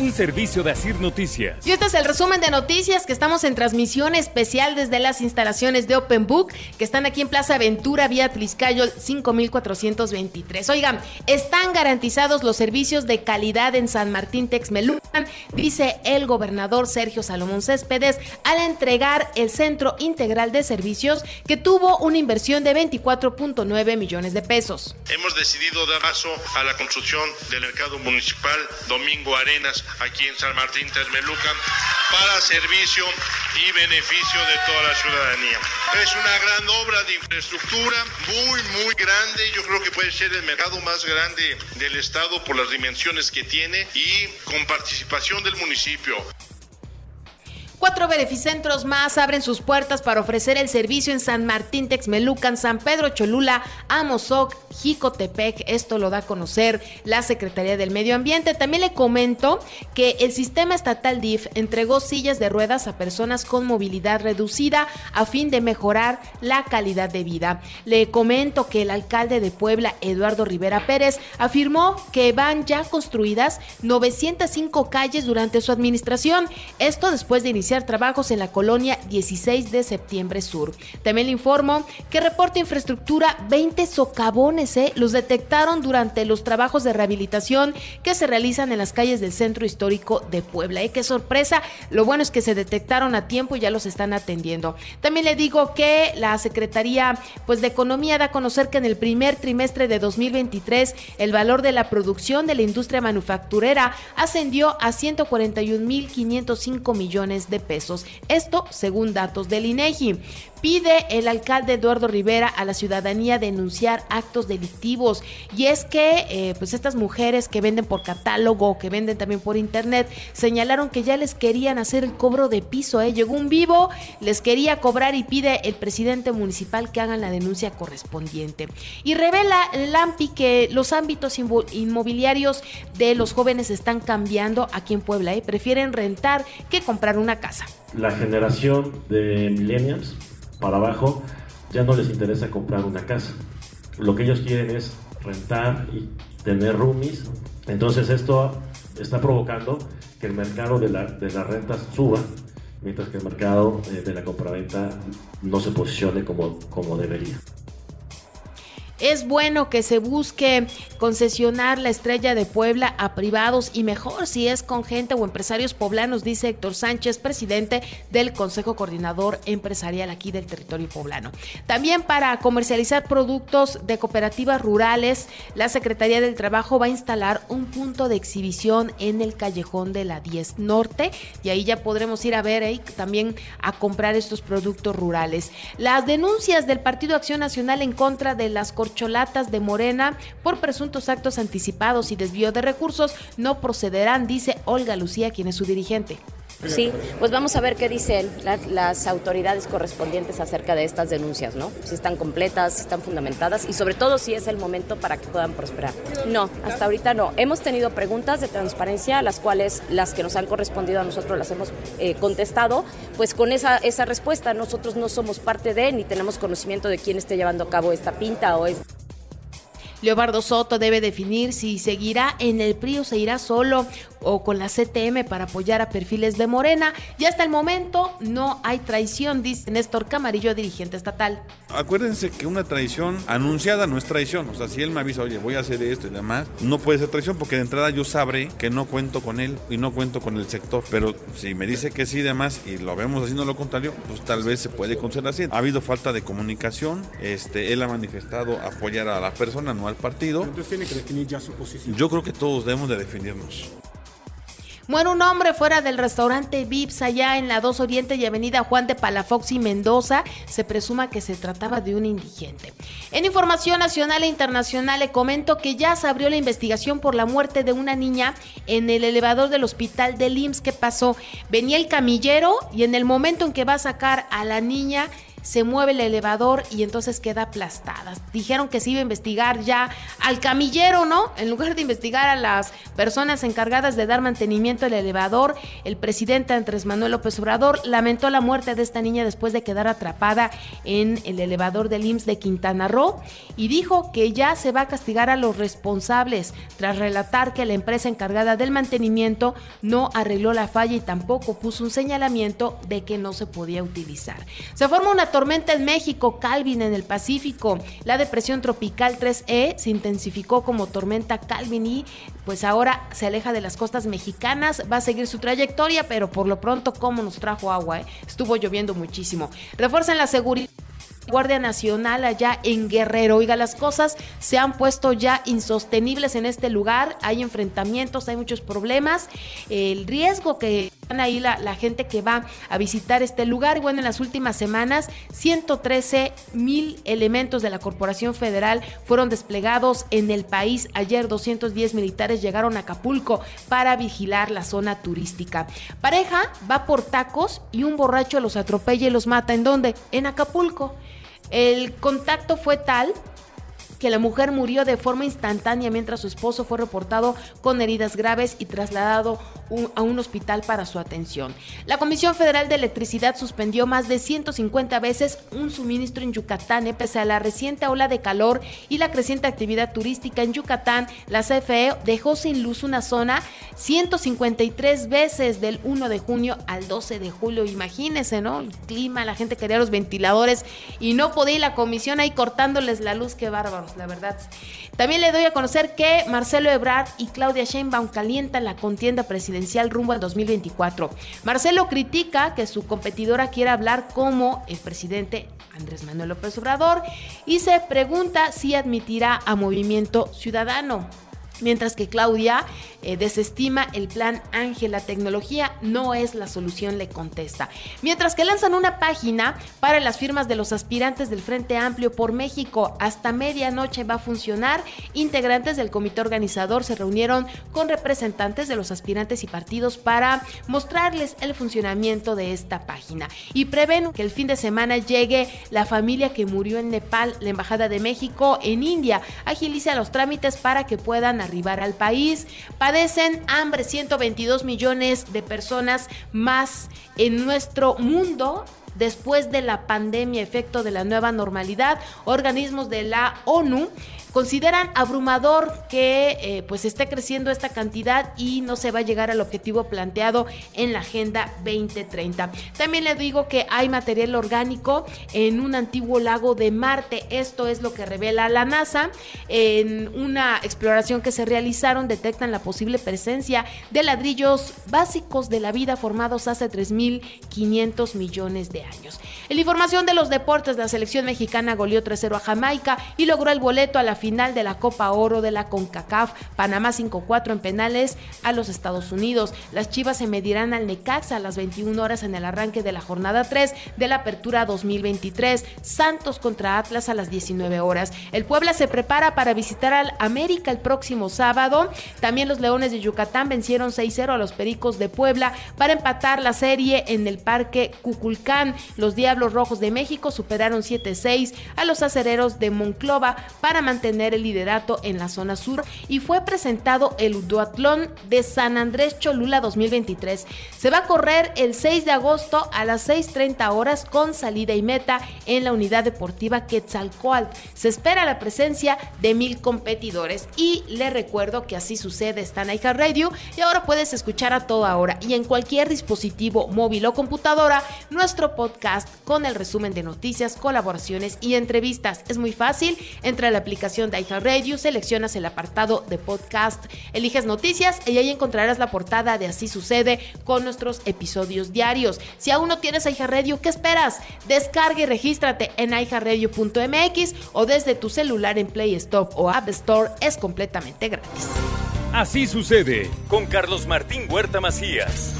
un servicio de Asir Noticias. Y este es el resumen de noticias que estamos en transmisión especial desde las instalaciones de Open Book que están aquí en Plaza Aventura, vía Tliscayol 5423. Oigan, están garantizados los servicios de calidad en San Martín Texmelucan, dice el gobernador Sergio Salomón Céspedes al entregar el Centro Integral de Servicios que tuvo una inversión de 24.9 millones de pesos. Hemos decidido dar paso a la construcción del mercado municipal Domingo Arenas aquí en San Martín Termelucan para servicio y beneficio de toda la ciudadanía. Es una gran obra de infraestructura, muy, muy grande. Yo creo que puede ser el mercado más grande del estado por las dimensiones que tiene y con participación del municipio. Cuatro beneficentros más abren sus puertas para ofrecer el servicio en San Martín Texmelucan, San Pedro Cholula, Amozoc, Jicotepec. Esto lo da a conocer la Secretaría del Medio Ambiente. También le comento que el sistema estatal DIF entregó sillas de ruedas a personas con movilidad reducida a fin de mejorar la calidad de vida. Le comento que el alcalde de Puebla, Eduardo Rivera Pérez, afirmó que van ya construidas 905 calles durante su administración. Esto después de iniciar trabajos en la colonia 16 de septiembre sur. También le informo que reporta infraestructura 20 socavones, ¿eh? los detectaron durante los trabajos de rehabilitación que se realizan en las calles del centro histórico de Puebla. ¿eh? Qué sorpresa, lo bueno es que se detectaron a tiempo y ya los están atendiendo. También le digo que la Secretaría pues, de Economía da a conocer que en el primer trimestre de 2023 el valor de la producción de la industria manufacturera ascendió a 141.505 millones de pesos. Esto según datos del INEGI. Pide el alcalde Eduardo Rivera a la ciudadanía denunciar actos delictivos. Y es que eh, pues estas mujeres que venden por catálogo, que venden también por internet, señalaron que ya les querían hacer el cobro de piso. ¿eh? Llegó un vivo, les quería cobrar y pide el presidente municipal que hagan la denuncia correspondiente. Y revela Lampi que los ámbitos inmobiliarios de los jóvenes están cambiando aquí en Puebla. ¿eh? Prefieren rentar que comprar una casa. La generación de millennials para abajo, ya no les interesa comprar una casa. Lo que ellos quieren es rentar y tener roomies. Entonces esto está provocando que el mercado de, la, de las rentas suba, mientras que el mercado eh, de la compraventa no se posicione como, como debería. Es bueno que se busque concesionar la estrella de Puebla a privados y mejor si es con gente o empresarios poblanos, dice Héctor Sánchez, presidente del Consejo Coordinador Empresarial aquí del territorio poblano. También para comercializar productos de cooperativas rurales, la Secretaría del Trabajo va a instalar un punto de exhibición en el callejón de la 10 Norte y ahí ya podremos ir a ver ahí también a comprar estos productos rurales. Las denuncias del Partido Acción Nacional en contra de las cholatas de Morena por presuntos actos anticipados y desvío de recursos no procederán, dice Olga Lucía, quien es su dirigente. Sí, pues vamos a ver qué dicen las autoridades correspondientes acerca de estas denuncias, ¿no? Si están completas, si están fundamentadas y sobre todo si es el momento para que puedan prosperar. No, hasta ahorita no. Hemos tenido preguntas de transparencia, las cuales las que nos han correspondido a nosotros las hemos eh, contestado, pues con esa, esa respuesta nosotros no somos parte de ni tenemos conocimiento de quién esté llevando a cabo esta pinta o es Leobardo Soto debe definir si seguirá en el PRI o se irá solo o con la CTM para apoyar a perfiles de Morena. Y hasta el momento no hay traición, dice Néstor Camarillo, dirigente estatal. Acuérdense que una traición anunciada no es traición. O sea, si él me avisa, oye, voy a hacer esto y demás, no puede ser traición porque de entrada yo sabré que no cuento con él y no cuento con el sector. Pero si me dice que sí y demás y lo vemos haciendo lo contrario, pues tal vez se puede considerar así. Ha habido falta de comunicación. Este, él ha manifestado apoyar a la persona, no al partido. Entonces tiene que definir ya su posición. Yo creo que todos debemos de definirnos. Muere un hombre fuera del restaurante Vips allá en la 2 Oriente y Avenida Juan de Palafox y Mendoza. Se presuma que se trataba de un indigente. En información nacional e internacional le comento que ya se abrió la investigación por la muerte de una niña en el elevador del hospital de IMSS. ¿Qué pasó? Venía el camillero y en el momento en que va a sacar a la niña se mueve el elevador y entonces queda aplastada. Dijeron que se iba a investigar ya al camillero, ¿no? En lugar de investigar a las personas encargadas de dar mantenimiento al elevador, el presidente Andrés Manuel López Obrador lamentó la muerte de esta niña después de quedar atrapada en el elevador del IMSS de Quintana Roo y dijo que ya se va a castigar a los responsables tras relatar que la empresa encargada del mantenimiento no arregló la falla y tampoco puso un señalamiento de que no se podía utilizar. Se forma una tormenta en México, Calvin en el Pacífico. La depresión tropical 3E se intensificó como tormenta Calvin y pues ahora se aleja de las costas mexicanas, va a seguir su trayectoria, pero por lo pronto como nos trajo agua, eh? estuvo lloviendo muchísimo. Refuerzan la seguridad Guardia Nacional allá en Guerrero. Oiga, las cosas se han puesto ya insostenibles en este lugar. Hay enfrentamientos, hay muchos problemas. El riesgo que están ahí la, la gente que va a visitar este lugar. Y bueno, en las últimas semanas, 113 mil elementos de la Corporación Federal fueron desplegados en el país. Ayer 210 militares llegaron a Acapulco para vigilar la zona turística. Pareja va por tacos y un borracho los atropella y los mata. ¿En dónde? En Acapulco. El contacto fue tal que la mujer murió de forma instantánea mientras su esposo fue reportado con heridas graves y trasladado a un hospital para su atención. La Comisión Federal de Electricidad suspendió más de 150 veces un suministro en Yucatán, pese a la reciente ola de calor y la creciente actividad turística en Yucatán. La CFE dejó sin luz una zona 153 veces del 1 de junio al 12 de julio. Imagínense, ¿no? El clima, la gente quería los ventiladores y no podía ir la comisión ahí cortándoles la luz, qué la verdad. También le doy a conocer que Marcelo Ebrard y Claudia Sheinbaum calientan la contienda presidencial rumbo al 2024. Marcelo critica que su competidora quiera hablar como el presidente Andrés Manuel López Obrador y se pregunta si admitirá a Movimiento Ciudadano mientras que Claudia eh, desestima el plan Ángel. La tecnología no es la solución, le contesta. Mientras que lanzan una página para las firmas de los aspirantes del Frente Amplio por México. Hasta medianoche va a funcionar. Integrantes del comité organizador se reunieron con representantes de los aspirantes y partidos para mostrarles el funcionamiento de esta página. Y prevén que el fin de semana llegue la familia que murió en Nepal, la Embajada de México en India. Agiliza los trámites para que puedan arribar al país. Padecen hambre 122 millones de personas más en nuestro mundo después de la pandemia, efecto de la nueva normalidad. Organismos de la ONU consideran abrumador que eh, pues esté creciendo esta cantidad y no se va a llegar al objetivo planteado en la Agenda 2030. También le digo que hay material orgánico en un antiguo lago de Marte. Esto es lo que revela la NASA. En una exploración que se realizaron detectan la posible presencia de ladrillos básicos de la vida formados hace 3.500 millones de años. En la información de los deportes, la selección mexicana goleó 3-0 a Jamaica y logró el boleto a la final de la Copa Oro de la CONCACAF. Panamá 5-4 en penales a los Estados Unidos. Las Chivas se medirán al Necaxa a las 21 horas en el arranque de la jornada 3 de la Apertura 2023. Santos contra Atlas a las 19 horas. El Puebla se prepara para visitar al América el próximo sábado. También los Leones de Yucatán vencieron 6-0 a los Pericos de Puebla para empatar la serie en el Parque Cuculcán. Los Diablos Rojos de México superaron 7-6 a los Acereros de Monclova para mantener el liderato en la zona sur y fue presentado el Duatlón de San Andrés Cholula 2023. Se va a correr el 6 de agosto a las 6.30 horas con salida y meta en la unidad deportiva Quetzalcoatl. Se espera la presencia de mil competidores y le recuerdo que así sucede está en Radio y ahora puedes escuchar a toda hora y en cualquier dispositivo móvil o computadora nuestro podcast con el resumen de noticias, colaboraciones y entrevistas. Es muy fácil, entra a la aplicación de iHeartRadio, seleccionas el apartado de podcast, eliges noticias y ahí encontrarás la portada de Así sucede con nuestros episodios diarios. Si aún no tienes iHeartRadio, ¿qué esperas? Descarga y regístrate en iHeartRadio.mx o desde tu celular en Play Store o App Store. Es completamente gratis. Así sucede con Carlos Martín Huerta Macías.